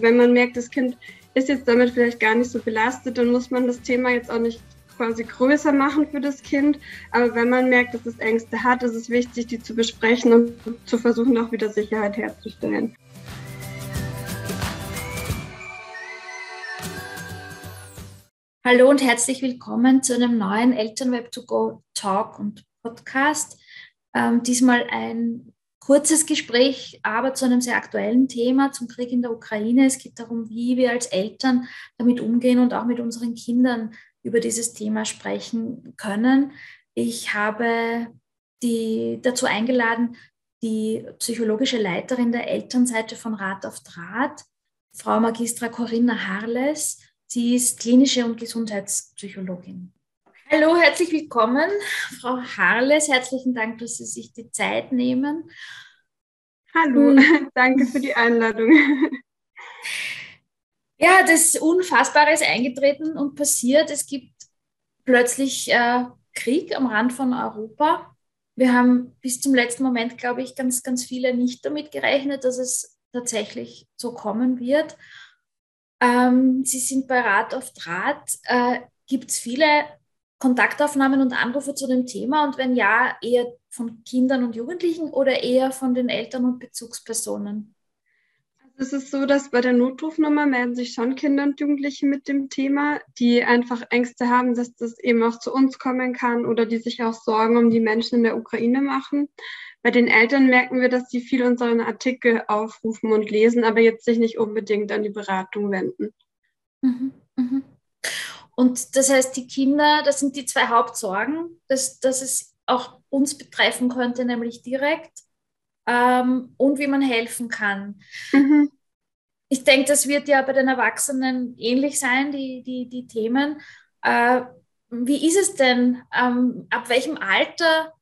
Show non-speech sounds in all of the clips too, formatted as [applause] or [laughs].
Wenn man merkt, das Kind ist jetzt damit vielleicht gar nicht so belastet, dann muss man das Thema jetzt auch nicht quasi größer machen für das Kind. Aber wenn man merkt, dass es Ängste hat, ist es wichtig, die zu besprechen und zu versuchen, auch wieder Sicherheit herzustellen. Hallo und herzlich willkommen zu einem neuen Elternweb to Go Talk und Podcast. Ähm, diesmal ein kurzes Gespräch, aber zu einem sehr aktuellen Thema, zum Krieg in der Ukraine. Es geht darum, wie wir als Eltern damit umgehen und auch mit unseren Kindern über dieses Thema sprechen können. Ich habe die dazu eingeladen, die psychologische Leiterin der Elternseite von Rat auf Draht, Frau Magistra Corinna Harles. Sie ist klinische und Gesundheitspsychologin. Hallo, herzlich willkommen, Frau Harles. Herzlichen Dank, dass Sie sich die Zeit nehmen. Hallo, hm. [laughs] danke für die Einladung. [laughs] Ja, das Unfassbare ist eingetreten und passiert. Es gibt plötzlich äh, Krieg am Rand von Europa. Wir haben bis zum letzten Moment, glaube ich, ganz, ganz viele nicht damit gerechnet, dass es tatsächlich so kommen wird. Ähm, Sie sind bei Rat auf Draht. Äh, gibt es viele Kontaktaufnahmen und Anrufe zu dem Thema? Und wenn ja, eher von Kindern und Jugendlichen oder eher von den Eltern und Bezugspersonen? Also es ist so, dass bei der Notrufnummer melden sich schon Kinder und Jugendliche mit dem Thema, die einfach Ängste haben, dass das eben auch zu uns kommen kann oder die sich auch Sorgen um die Menschen in der Ukraine machen. Bei den Eltern merken wir, dass sie viel unseren Artikel aufrufen und lesen, aber jetzt sich nicht unbedingt an die Beratung wenden. Mhm, mh. Und das heißt, die Kinder, das sind die zwei Hauptsorgen, dass, dass es auch uns betreffen könnte, nämlich direkt, ähm, und wie man helfen kann. Mhm. Ich denke, das wird ja bei den Erwachsenen ähnlich sein, die, die, die Themen. Äh, wie ist es denn? Ähm, ab welchem Alter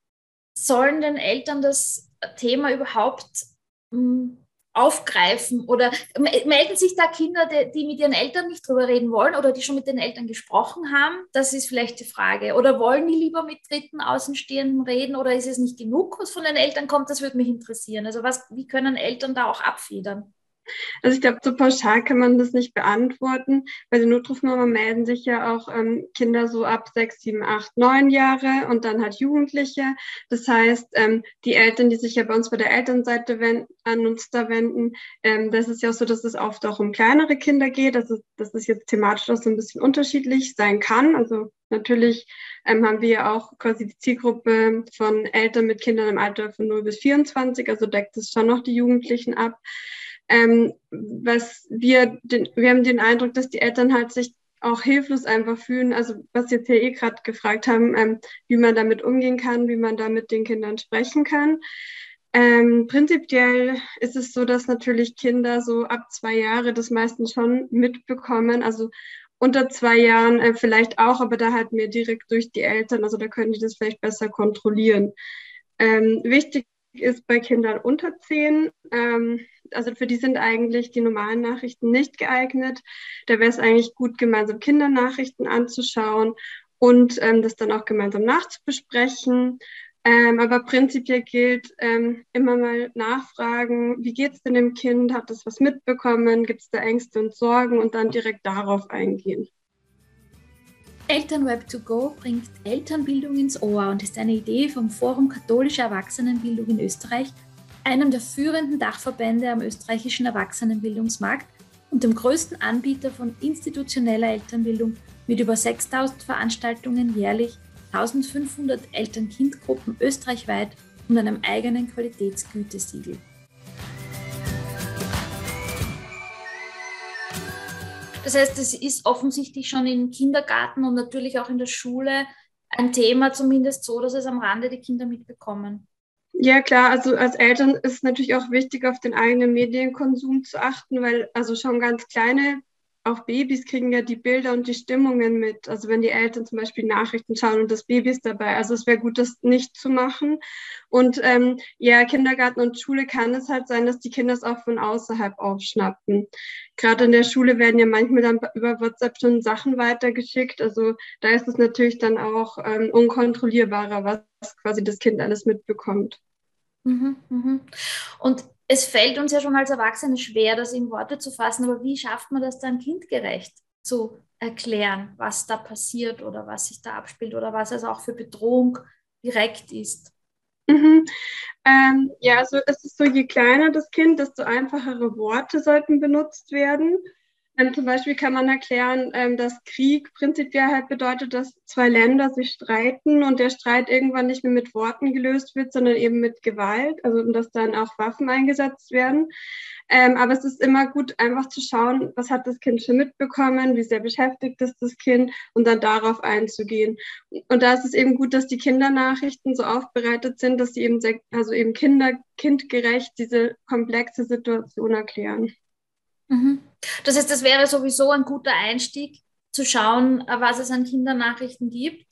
sollen den Eltern das Thema überhaupt hm, aufgreifen? Oder melden sich da Kinder, die, die, mit ihren Eltern nicht drüber reden wollen oder die schon mit den Eltern gesprochen haben? Das ist vielleicht die Frage. Oder wollen die lieber mit dritten Außenstehenden reden oder ist es nicht genug, was von den Eltern kommt? Das würde mich interessieren. Also was, wie können Eltern da auch abfedern? Also ich glaube, so pauschal kann man das nicht beantworten. Bei der Notrufnummer melden sich ja auch ähm, Kinder so ab sechs, sieben, acht, neun Jahre und dann halt Jugendliche. Das heißt, ähm, die Eltern, die sich ja bei uns bei der Elternseite an uns da wenden, ähm, das ist ja auch so, dass es oft auch um kleinere Kinder geht. Also das ist jetzt thematisch auch so ein bisschen unterschiedlich sein kann. Also natürlich ähm, haben wir ja auch quasi die Zielgruppe von Eltern mit Kindern im Alter von 0 bis 24, also deckt es schon noch die Jugendlichen ab. Ähm, was wir, den, wir haben den Eindruck, dass die Eltern halt sich auch hilflos einfach fühlen. Also was jetzt hier eh gerade gefragt haben, ähm, wie man damit umgehen kann, wie man da mit den Kindern sprechen kann. Ähm, prinzipiell ist es so, dass natürlich Kinder so ab zwei Jahre das meistens schon mitbekommen. Also unter zwei Jahren äh, vielleicht auch, aber da halt mehr direkt durch die Eltern. Also da können die das vielleicht besser kontrollieren. Ähm, wichtig ist bei Kindern unter zehn, ähm, also für die sind eigentlich die normalen Nachrichten nicht geeignet. Da wäre es eigentlich gut, gemeinsam Kindernachrichten anzuschauen und ähm, das dann auch gemeinsam nachzubesprechen. Ähm, aber prinzipiell gilt ähm, immer mal nachfragen, wie geht es denn dem Kind? Hat es was mitbekommen? Gibt es da Ängste und Sorgen? Und dann direkt darauf eingehen. Elternweb 2 Go bringt Elternbildung ins Ohr und ist eine Idee vom Forum Katholische Erwachsenenbildung in Österreich einem der führenden Dachverbände am österreichischen Erwachsenenbildungsmarkt und dem größten Anbieter von institutioneller Elternbildung mit über 6000 Veranstaltungen jährlich, 1500 Eltern-Kind-Gruppen österreichweit und einem eigenen Qualitätsgütesiegel. Das heißt, es ist offensichtlich schon im Kindergarten und natürlich auch in der Schule ein Thema, zumindest so, dass es am Rande die Kinder mitbekommen. Ja, klar, also als Eltern ist natürlich auch wichtig, auf den eigenen Medienkonsum zu achten, weil also schon ganz kleine, auch Babys kriegen ja die Bilder und die Stimmungen mit. Also wenn die Eltern zum Beispiel Nachrichten schauen und das Baby ist dabei. Also es wäre gut, das nicht zu machen. Und ähm, ja, Kindergarten und Schule kann es halt sein, dass die Kinder es auch von außerhalb aufschnappen. Gerade in der Schule werden ja manchmal dann über WhatsApp schon Sachen weitergeschickt. Also da ist es natürlich dann auch ähm, unkontrollierbarer, was quasi das Kind alles mitbekommt. Mhm, mhm. Und es fällt uns ja schon als Erwachsene schwer, das in Worte zu fassen, aber wie schafft man das dann kindgerecht zu erklären, was da passiert oder was sich da abspielt oder was es auch für Bedrohung direkt ist? Mhm. Ähm, ja, also es ist so, je kleiner das Kind, desto einfachere Worte sollten benutzt werden. Ähm, zum Beispiel kann man erklären, ähm, dass Krieg prinzipiell halt bedeutet, dass zwei Länder sich streiten und der Streit irgendwann nicht mehr mit Worten gelöst wird, sondern eben mit Gewalt, also dass dann auch Waffen eingesetzt werden. Ähm, aber es ist immer gut, einfach zu schauen, was hat das Kind schon mitbekommen, wie sehr beschäftigt ist das Kind und dann darauf einzugehen. Und da ist es eben gut, dass die Kindernachrichten so aufbereitet sind, dass sie eben, sehr, also eben kinder, kindgerecht diese komplexe Situation erklären. Mhm. Das heißt, das wäre sowieso ein guter Einstieg, zu schauen, was es an Kindernachrichten gibt.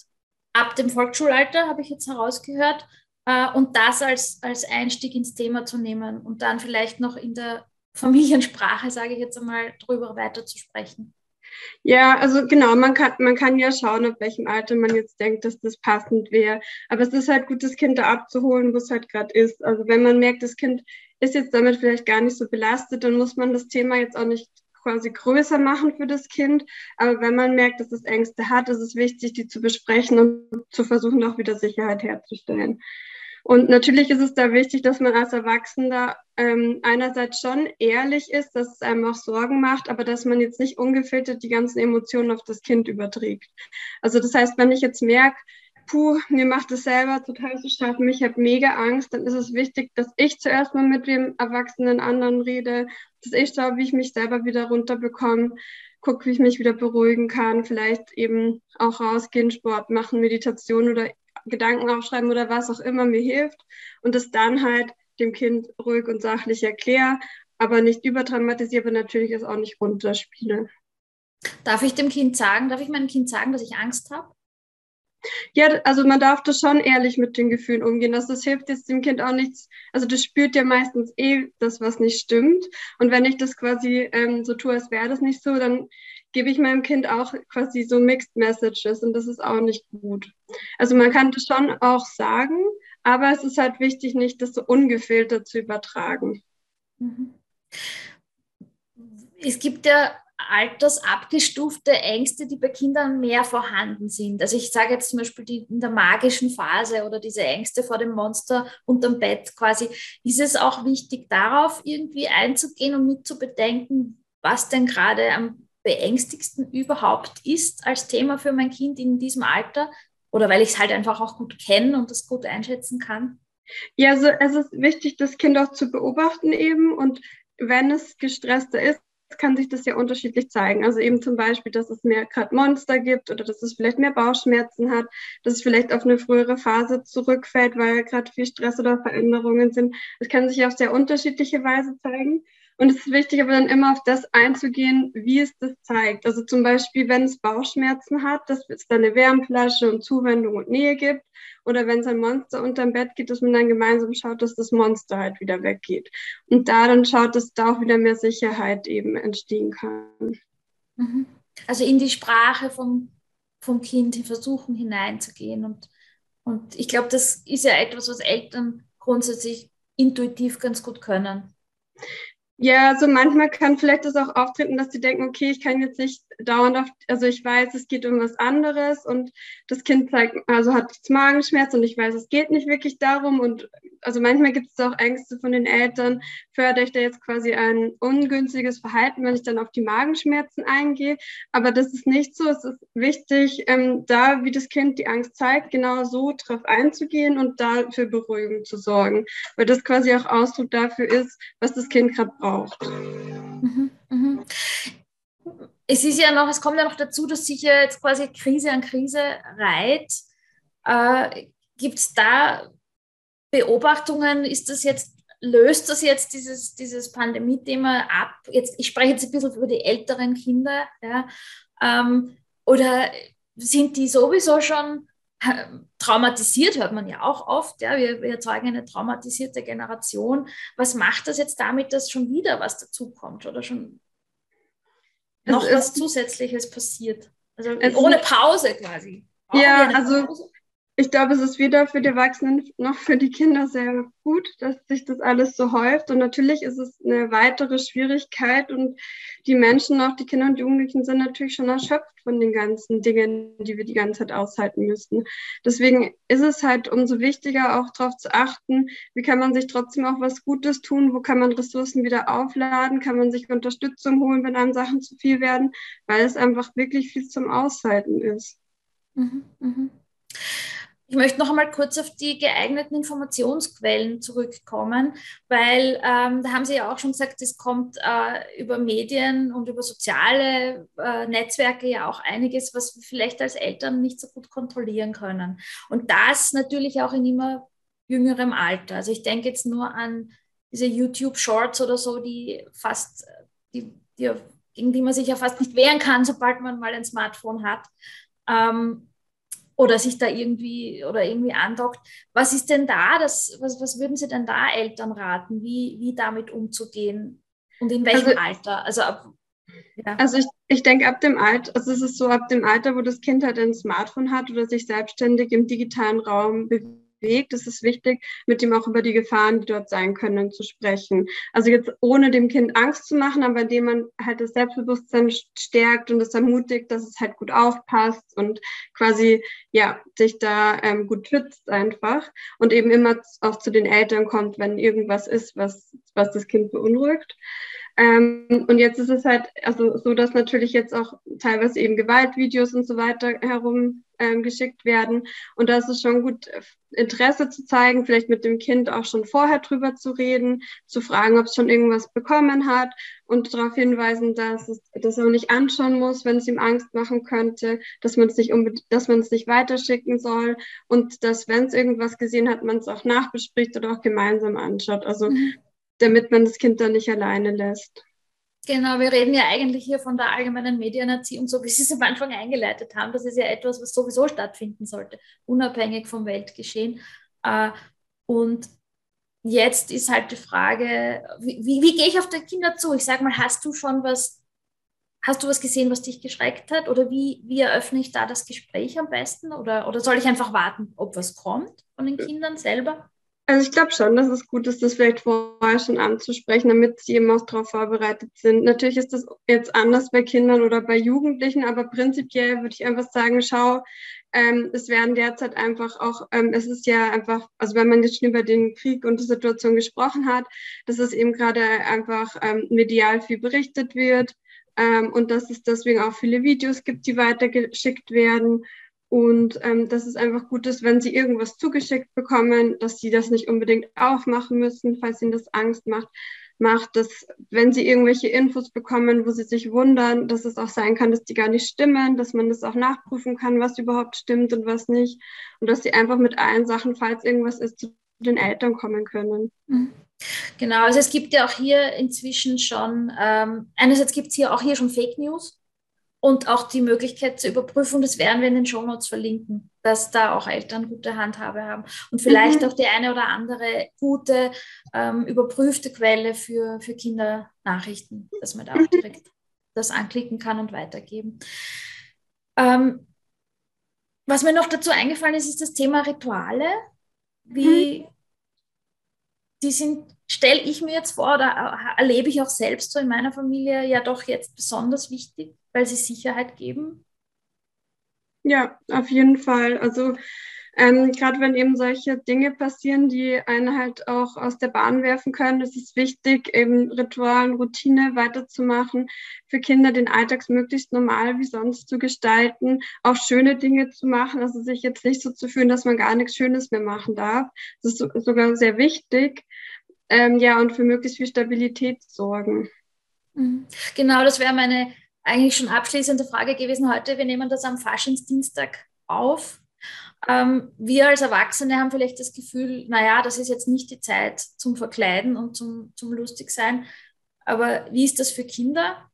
Ab dem Volksschulalter habe ich jetzt herausgehört. Äh, und das als, als Einstieg ins Thema zu nehmen und dann vielleicht noch in der Familiensprache, sage ich jetzt einmal, darüber weiter zu sprechen. Ja, also genau, man kann, man kann ja schauen, auf welchem Alter man jetzt denkt, dass das passend wäre. Aber es ist halt gut, das Kind da abzuholen, wo es halt gerade ist. Also wenn man merkt, das Kind ist jetzt damit vielleicht gar nicht so belastet, dann muss man das Thema jetzt auch nicht quasi größer machen für das Kind. Aber wenn man merkt, dass es Ängste hat, ist es wichtig, die zu besprechen und zu versuchen, auch wieder Sicherheit herzustellen. Und natürlich ist es da wichtig, dass man als Erwachsener ähm, einerseits schon ehrlich ist, dass es einem auch Sorgen macht, aber dass man jetzt nicht ungefiltert die ganzen Emotionen auf das Kind überträgt. Also das heißt, wenn ich jetzt merke, puh, mir macht es selber total zu schaffen, ich habe mega Angst, dann ist es wichtig, dass ich zuerst mal mit dem erwachsenen anderen rede, dass ich schaue, wie ich mich selber wieder runterbekomme, gucke, wie ich mich wieder beruhigen kann, vielleicht eben auch rausgehen, Sport machen, Meditation oder Gedanken aufschreiben oder was auch immer mir hilft und es dann halt dem Kind ruhig und sachlich erkläre, aber nicht überdramatisiere, aber natürlich es auch nicht runterspiele. Darf ich dem Kind sagen, darf ich meinem Kind sagen, dass ich Angst habe? Ja, also man darf das schon ehrlich mit den Gefühlen umgehen. Das, das hilft jetzt dem Kind auch nichts. Also das spürt ja meistens eh das, was nicht stimmt. Und wenn ich das quasi ähm, so tue, als wäre das nicht so, dann gebe ich meinem Kind auch quasi so Mixed Messages und das ist auch nicht gut. Also man kann das schon auch sagen, aber es ist halt wichtig, nicht das so ungefiltert zu übertragen. Mhm. Es gibt ja altersabgestufte Ängste, die bei Kindern mehr vorhanden sind. Also ich sage jetzt zum Beispiel die, in der magischen Phase oder diese Ängste vor dem Monster unterm Bett quasi. Ist es auch wichtig, darauf irgendwie einzugehen und mit zu bedenken, was denn gerade am beängstigsten überhaupt ist als Thema für mein Kind in diesem Alter? Oder weil ich es halt einfach auch gut kenne und das gut einschätzen kann? Ja, also es ist wichtig, das Kind auch zu beobachten eben und wenn es gestresster ist, kann sich das ja unterschiedlich zeigen. Also eben zum Beispiel, dass es mehr gerade Monster gibt oder dass es vielleicht mehr Bauchschmerzen hat, dass es vielleicht auf eine frühere Phase zurückfällt, weil gerade viel Stress oder Veränderungen sind. Es kann sich auf sehr unterschiedliche Weise zeigen. Und es ist wichtig, aber dann immer auf das einzugehen, wie es das zeigt. Also zum Beispiel, wenn es Bauchschmerzen hat, dass es dann eine Wärmflasche und Zuwendung und Nähe gibt. Oder wenn es ein Monster unterm Bett geht, dass man dann gemeinsam schaut, dass das Monster halt wieder weggeht. Und da dann schaut, dass da auch wieder mehr Sicherheit eben entstehen kann. Mhm. Also in die Sprache vom, vom Kind versuchen hineinzugehen. Und, und ich glaube, das ist ja etwas, was Eltern grundsätzlich intuitiv ganz gut können. Ja, so manchmal kann vielleicht das auch auftreten, dass die denken, okay, ich kann jetzt nicht dauernd auf, also ich weiß, es geht um was anderes und das Kind zeigt, also hat jetzt Magenschmerz und ich weiß, es geht nicht wirklich darum und also manchmal gibt es auch Ängste von den Eltern, fördere ich da jetzt quasi ein ungünstiges Verhalten, wenn ich dann auf die Magenschmerzen eingehe, aber das ist nicht so, es ist wichtig, ähm, da, wie das Kind die Angst zeigt, genau so drauf einzugehen und dafür Beruhigung zu sorgen, weil das quasi auch Ausdruck dafür ist, was das Kind gerade braucht. Mhm, mhm. Es ist ja noch, es kommt ja noch dazu, dass sich ja jetzt quasi Krise an Krise reiht. Äh, Gibt es da Beobachtungen? Ist das jetzt, löst das jetzt dieses, dieses Pandemie-Thema ab? Jetzt, ich spreche jetzt ein bisschen über die älteren Kinder, ja, ähm, oder sind die sowieso schon traumatisiert, hört man ja auch oft. Ja, wir, wir erzeugen eine traumatisierte Generation. Was macht das jetzt damit, dass schon wieder was dazukommt oder schon noch was Zusätzliches passiert? Also ohne Pause quasi. Brauchen ja, also Pause? Ich glaube, es ist weder für die Erwachsenen noch für die Kinder sehr gut, dass sich das alles so häuft. Und natürlich ist es eine weitere Schwierigkeit. Und die Menschen, auch die Kinder und Jugendlichen, sind natürlich schon erschöpft von den ganzen Dingen, die wir die ganze Zeit aushalten müssen. Deswegen ist es halt umso wichtiger, auch darauf zu achten, wie kann man sich trotzdem auch was Gutes tun, wo kann man Ressourcen wieder aufladen, kann man sich Unterstützung holen, wenn einem Sachen zu viel werden, weil es einfach wirklich viel zum Aushalten ist. Mhm, mh. Ich möchte noch einmal kurz auf die geeigneten Informationsquellen zurückkommen, weil ähm, da haben Sie ja auch schon gesagt, es kommt äh, über Medien und über soziale äh, Netzwerke ja auch einiges, was wir vielleicht als Eltern nicht so gut kontrollieren können. Und das natürlich auch in immer jüngerem Alter. Also ich denke jetzt nur an diese YouTube-Shorts oder so, die fast, die, die, gegen die man sich ja fast nicht wehren kann, sobald man mal ein Smartphone hat. Ähm, oder sich da irgendwie oder irgendwie andockt. Was ist denn da, das, was, was würden Sie denn da Eltern raten, wie, wie damit umzugehen und in welchem also, Alter? Also ab, ja. Also ich, ich denke ab dem Alter, also es ist so ab dem Alter, wo das Kind halt ein Smartphone hat oder sich selbstständig im digitalen Raum bewegt Weg. Es ist wichtig, mit ihm auch über die Gefahren, die dort sein können, zu sprechen. Also jetzt ohne dem Kind Angst zu machen, aber indem man halt das Selbstbewusstsein stärkt und es ermutigt, dass es halt gut aufpasst und quasi, ja, sich da ähm, gut schützt einfach und eben immer auch zu den Eltern kommt, wenn irgendwas ist, was, was das Kind beunruhigt. Ähm, und jetzt ist es halt also so, dass natürlich jetzt auch teilweise eben Gewaltvideos und so weiter herum ähm, geschickt werden. Und da ist es schon gut, Interesse zu zeigen, vielleicht mit dem Kind auch schon vorher drüber zu reden, zu fragen, ob es schon irgendwas bekommen hat und darauf hinweisen, dass es dass er nicht anschauen muss, wenn es ihm Angst machen könnte, dass man es nicht dass man es nicht weiterschicken soll und dass, wenn es irgendwas gesehen hat, man es auch nachbespricht oder auch gemeinsam anschaut. Also mhm. Damit man das Kind dann nicht alleine lässt. Genau, wir reden ja eigentlich hier von der allgemeinen Medienerziehung, so wie Sie es am Anfang eingeleitet haben. Das ist ja etwas, was sowieso stattfinden sollte, unabhängig vom Weltgeschehen. Äh, und jetzt ist halt die Frage, wie, wie, wie gehe ich auf die Kinder zu? Ich sage mal, hast du schon was, hast du was gesehen, was dich geschreckt hat? Oder wie, wie eröffne ich da das Gespräch am besten? Oder, oder soll ich einfach warten, ob was kommt von den Kindern selber? Also ich glaube schon, dass es gut ist, das vielleicht vorher schon anzusprechen, damit sie eben auch darauf vorbereitet sind. Natürlich ist das jetzt anders bei Kindern oder bei Jugendlichen, aber prinzipiell würde ich einfach sagen, schau, ähm, es werden derzeit einfach auch, ähm, es ist ja einfach, also wenn man jetzt schon über den Krieg und die Situation gesprochen hat, dass es eben gerade einfach ähm, medial viel berichtet wird ähm, und dass es deswegen auch viele Videos gibt, die weitergeschickt werden. Und ähm, dass es einfach gut ist, wenn sie irgendwas zugeschickt bekommen, dass sie das nicht unbedingt aufmachen müssen, falls ihnen das Angst macht. Macht, dass wenn sie irgendwelche Infos bekommen, wo sie sich wundern, dass es auch sein kann, dass die gar nicht stimmen, dass man das auch nachprüfen kann, was überhaupt stimmt und was nicht. Und dass sie einfach mit allen Sachen, falls irgendwas ist, zu den Eltern kommen können. Mhm. Genau, also es gibt ja auch hier inzwischen schon, ähm, einerseits gibt es hier auch hier schon Fake News, und auch die Möglichkeit zur Überprüfung, das werden wir in den Shownotes verlinken, dass da auch Eltern gute Handhabe haben und vielleicht mhm. auch die eine oder andere gute, ähm, überprüfte Quelle für, für Kindernachrichten, dass man da auch mhm. direkt das anklicken kann und weitergeben. Ähm, was mir noch dazu eingefallen ist, ist das Thema Rituale. Wie, mhm. die sind, stelle ich mir jetzt vor oder erlebe ich auch selbst so in meiner Familie ja doch jetzt besonders wichtig weil sie Sicherheit geben? Ja, auf jeden Fall. Also ähm, gerade wenn eben solche Dinge passieren, die einen halt auch aus der Bahn werfen können, ist es wichtig, eben Ritualen, Routine weiterzumachen, für Kinder den Alltags möglichst normal wie sonst zu gestalten, auch schöne Dinge zu machen, also sich jetzt nicht so zu fühlen, dass man gar nichts Schönes mehr machen darf. Das ist so, sogar sehr wichtig. Ähm, ja, und für möglichst viel Stabilität sorgen. Mhm. Genau, das wäre meine eigentlich schon abschließende Frage gewesen heute. Wir nehmen das am Faschingsdienstag auf. Ähm, wir als Erwachsene haben vielleicht das Gefühl, naja, das ist jetzt nicht die Zeit zum Verkleiden und zum, zum Lustigsein. Aber wie ist das für Kinder?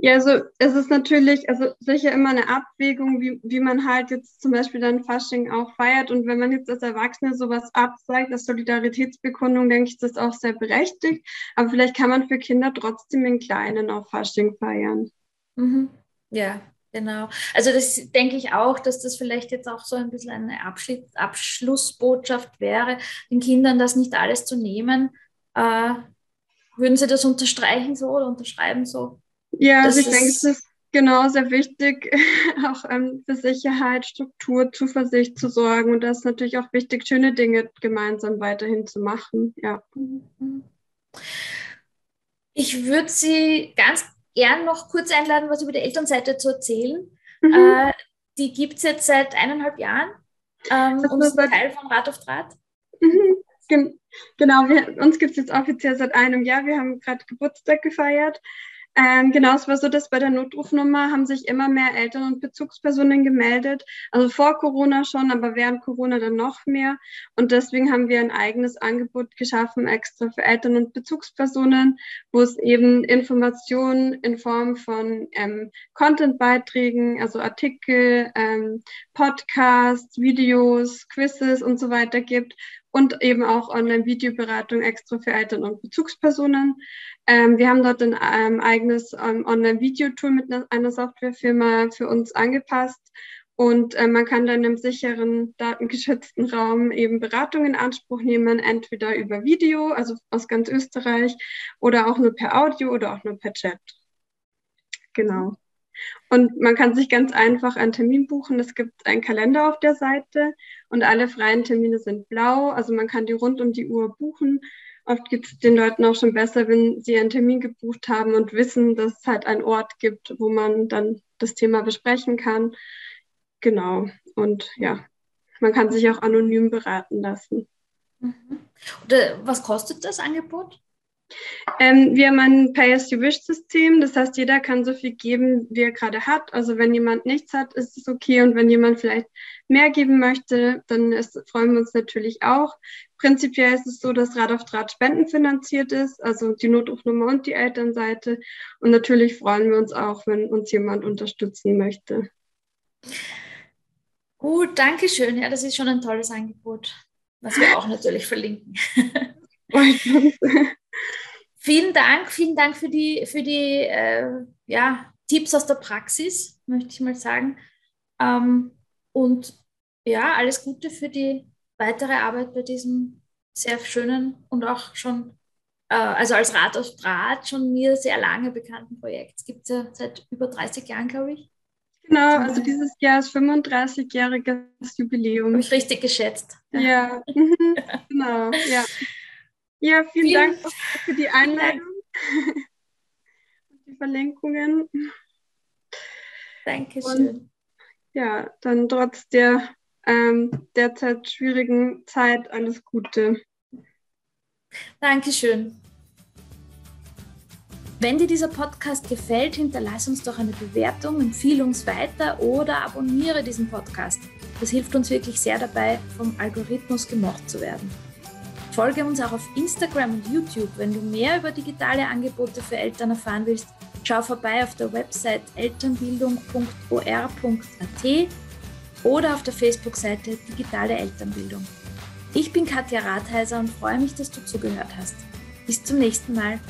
Ja, also es ist natürlich, also sicher immer eine Abwägung, wie, wie man halt jetzt zum Beispiel dann Fasching auch feiert. Und wenn man jetzt als Erwachsene sowas abzeigt, als Solidaritätsbekundung, denke ich, das ist auch sehr berechtigt. Aber vielleicht kann man für Kinder trotzdem in Kleinen auch Fasching feiern. Mhm. Ja, Genau. Also das denke ich auch, dass das vielleicht jetzt auch so ein bisschen eine Abschluss, Abschlussbotschaft wäre, den Kindern das nicht alles zu nehmen. Äh, würden Sie das unterstreichen so oder unterschreiben so? Ja, also ich denke, es ist genau sehr wichtig, [laughs] auch ähm, für Sicherheit, Struktur, Zuversicht zu sorgen. Und das ist natürlich auch wichtig, schöne Dinge gemeinsam weiterhin zu machen. Ja. Ich würde Sie ganz gern noch kurz einladen, was über die Elternseite zu erzählen. Mhm. Äh, die gibt es jetzt seit eineinhalb Jahren ähm, und ist ein Teil von Rat auf Draht. Mhm. Gen genau, wir, uns gibt es jetzt offiziell seit einem Jahr. Wir haben gerade Geburtstag gefeiert. Ähm, genau, es war so, dass bei der Notrufnummer haben sich immer mehr Eltern und Bezugspersonen gemeldet. Also vor Corona schon, aber während Corona dann noch mehr. Und deswegen haben wir ein eigenes Angebot geschaffen, extra für Eltern und Bezugspersonen, wo es eben Informationen in Form von ähm, Content-Beiträgen, also Artikel, ähm, Podcasts, Videos, Quizzes und so weiter gibt und eben auch Online-Videoberatung extra für Eltern und Bezugspersonen. Ähm, wir haben dort ein ähm, eigenes ähm, Online-Video-Tool mit einer, einer Softwarefirma für uns angepasst und äh, man kann dann im sicheren, datengeschützten Raum eben Beratung in Anspruch nehmen, entweder über Video, also aus ganz Österreich, oder auch nur per Audio oder auch nur per Chat. Genau. Und man kann sich ganz einfach einen Termin buchen. Es gibt einen Kalender auf der Seite und alle freien Termine sind blau. Also man kann die rund um die Uhr buchen. Oft geht es den Leuten auch schon besser, wenn sie einen Termin gebucht haben und wissen, dass es halt einen Ort gibt, wo man dann das Thema besprechen kann. Genau. Und ja, man kann sich auch anonym beraten lassen. Mhm. Was kostet das Angebot? Ähm, wir haben ein Pay-as-you-wish-System. Das heißt, jeder kann so viel geben, wie er gerade hat. Also wenn jemand nichts hat, ist es okay. Und wenn jemand vielleicht mehr geben möchte, dann ist, freuen wir uns natürlich auch. Prinzipiell ist es so, dass Rad auf Draht spendenfinanziert ist, also die Notrufnummer und die Elternseite. Und natürlich freuen wir uns auch, wenn uns jemand unterstützen möchte. Gut, danke schön. Ja, das ist schon ein tolles Angebot, was wir auch natürlich verlinken. Vielen Dank, vielen Dank für die, für die äh, ja, Tipps aus der Praxis, möchte ich mal sagen. Ähm, und ja, alles Gute für die weitere Arbeit bei diesem sehr schönen und auch schon, äh, also als Rat auf Draht, schon mir sehr lange bekannten Projekt. Es gibt es ja seit über 30 Jahren, glaube ich. Genau, also dieses Jahr ist 35-jähriges Jubiläum. Habe ich richtig geschätzt. Ja, ja. [laughs] Mhm. genau, ja. Ja, vielen, vielen Dank für die Einladung [laughs] und die Verlinkungen. Dankeschön. Und, ja, dann trotz der ähm, derzeit schwierigen Zeit alles Gute. Dankeschön. Wenn dir dieser Podcast gefällt, hinterlass uns doch eine Bewertung, empfehle uns weiter oder abonniere diesen Podcast. Das hilft uns wirklich sehr dabei, vom Algorithmus gemocht zu werden. Folge uns auch auf Instagram und YouTube. Wenn du mehr über digitale Angebote für Eltern erfahren willst, schau vorbei auf der Website elternbildung.or.at oder auf der Facebook-Seite Digitale Elternbildung. Ich bin Katja Rathheiser und freue mich, dass du zugehört hast. Bis zum nächsten Mal.